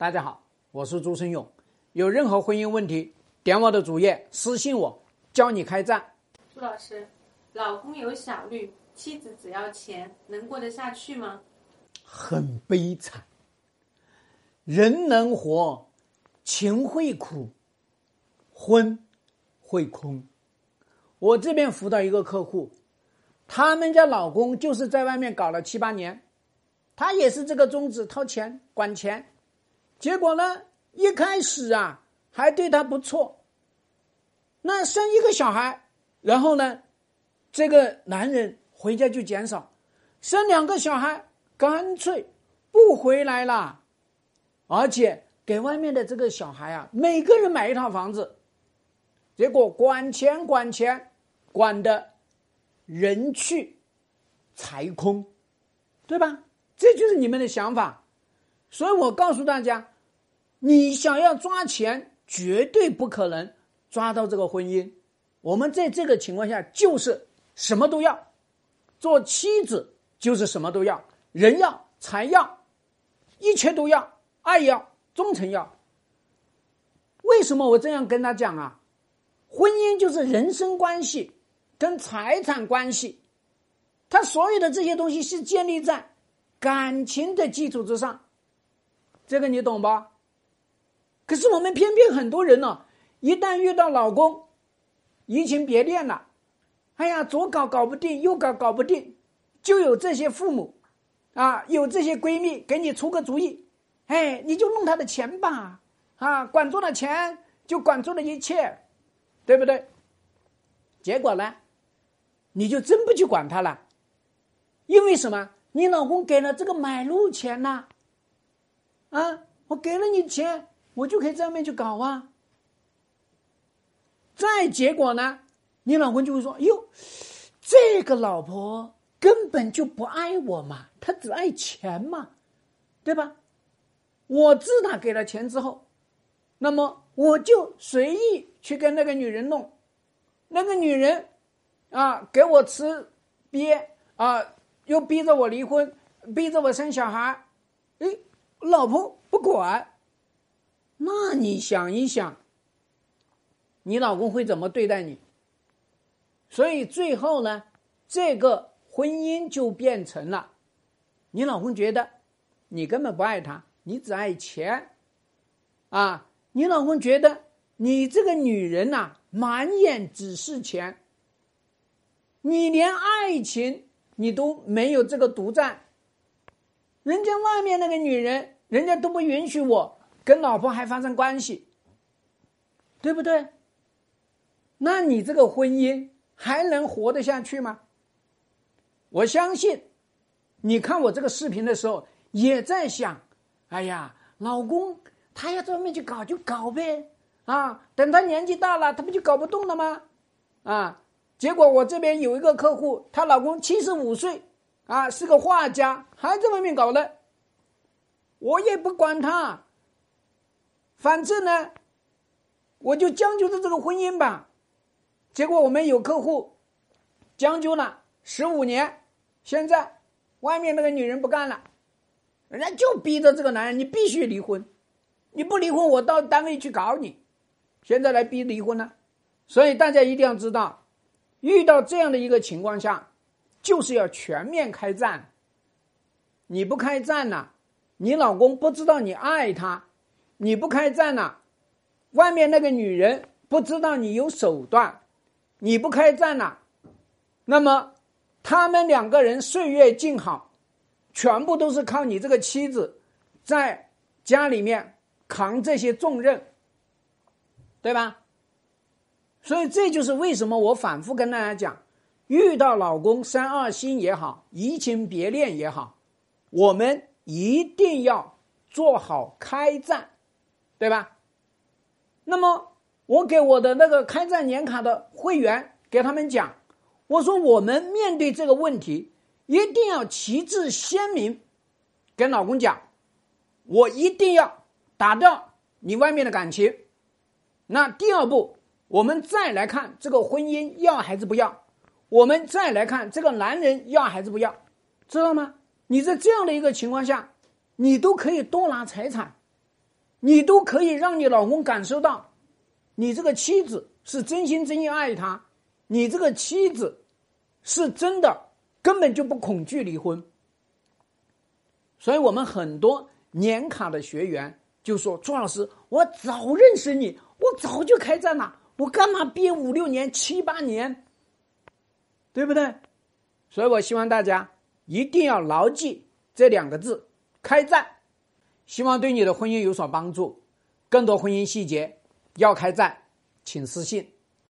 大家好，我是朱生勇。有任何婚姻问题，点我的主页私信我，教你开战。朱老师，老公有小绿，妻子只要钱，能过得下去吗？很悲惨。人能活，情会苦，婚会空。我这边辅导一个客户，他们家老公就是在外面搞了七八年，他也是这个宗旨，掏钱管钱。结果呢？一开始啊，还对他不错。那生一个小孩，然后呢，这个男人回家就减少，生两个小孩，干脆不回来了，而且给外面的这个小孩啊，每个人买一套房子。结果管钱管钱，管的人去财空，对吧？这就是你们的想法。所以我告诉大家。你想要抓钱，绝对不可能抓到这个婚姻。我们在这个情况下，就是什么都要，做妻子就是什么都要，人要，财要，一切都要，爱要，忠诚要。为什么我这样跟他讲啊？婚姻就是人生关系跟财产关系，他所有的这些东西是建立在感情的基础之上，这个你懂吧？可是我们偏偏很多人呢，一旦遇到老公移情别恋了，哎呀，左搞搞不定，右搞搞不定，就有这些父母，啊，有这些闺蜜给你出个主意，哎，你就弄他的钱吧，啊，管住了钱就管住了一切，对不对？结果呢，你就真不去管他了，因为什么？你老公给了这个买路钱呐，啊，我给了你钱。我就可以在外面去搞啊！再结果呢，你老公就会说：“哟，这个老婆根本就不爱我嘛，她只爱钱嘛，对吧？我自打给了钱之后，那么我就随意去跟那个女人弄，那个女人啊，给我吃鳖啊，又逼着我离婚，逼着我生小孩，哎，老婆不管。”那你想一想，你老公会怎么对待你？所以最后呢，这个婚姻就变成了，你老公觉得你根本不爱他，你只爱钱，啊，你老公觉得你这个女人呐，满眼只是钱，你连爱情你都没有这个独占，人家外面那个女人，人家都不允许我。跟老婆还发生关系，对不对？那你这个婚姻还能活得下去吗？我相信，你看我这个视频的时候也在想：哎呀，老公他要专门去搞就搞呗，啊，等他年纪大了，他不就搞不动了吗？啊，结果我这边有一个客户，她老公七十五岁，啊，是个画家，还在外面搞呢，我也不管他。反正呢，我就将就着这个婚姻吧。结果我们有客户将就了十五年，现在外面那个女人不干了，人家就逼着这个男人，你必须离婚，你不离婚，我到单位去搞你。现在来逼离婚了，所以大家一定要知道，遇到这样的一个情况下，就是要全面开战。你不开战呢，你老公不知道你爱他。你不开战了，外面那个女人不知道你有手段，你不开战了，那么他们两个人岁月静好，全部都是靠你这个妻子在家里面扛这些重任，对吧？所以这就是为什么我反复跟大家讲，遇到老公三二心也好，移情别恋也好，我们一定要做好开战。对吧？那么我给我的那个开战年卡的会员给他们讲，我说我们面对这个问题，一定要旗帜鲜明，跟老公讲，我一定要打掉你外面的感情。那第二步，我们再来看这个婚姻要还是不要？我们再来看这个男人要还是不要？知道吗？你在这样的一个情况下，你都可以多拿财产。你都可以让你老公感受到，你这个妻子是真心真意爱他，你这个妻子是真的根本就不恐惧离婚。所以我们很多年卡的学员就说：“朱老师，我早认识你，我早就开战了，我干嘛憋五六年、七八年？对不对？”所以我希望大家一定要牢记这两个字：开战。希望对你的婚姻有所帮助。更多婚姻细节要开战，请私信。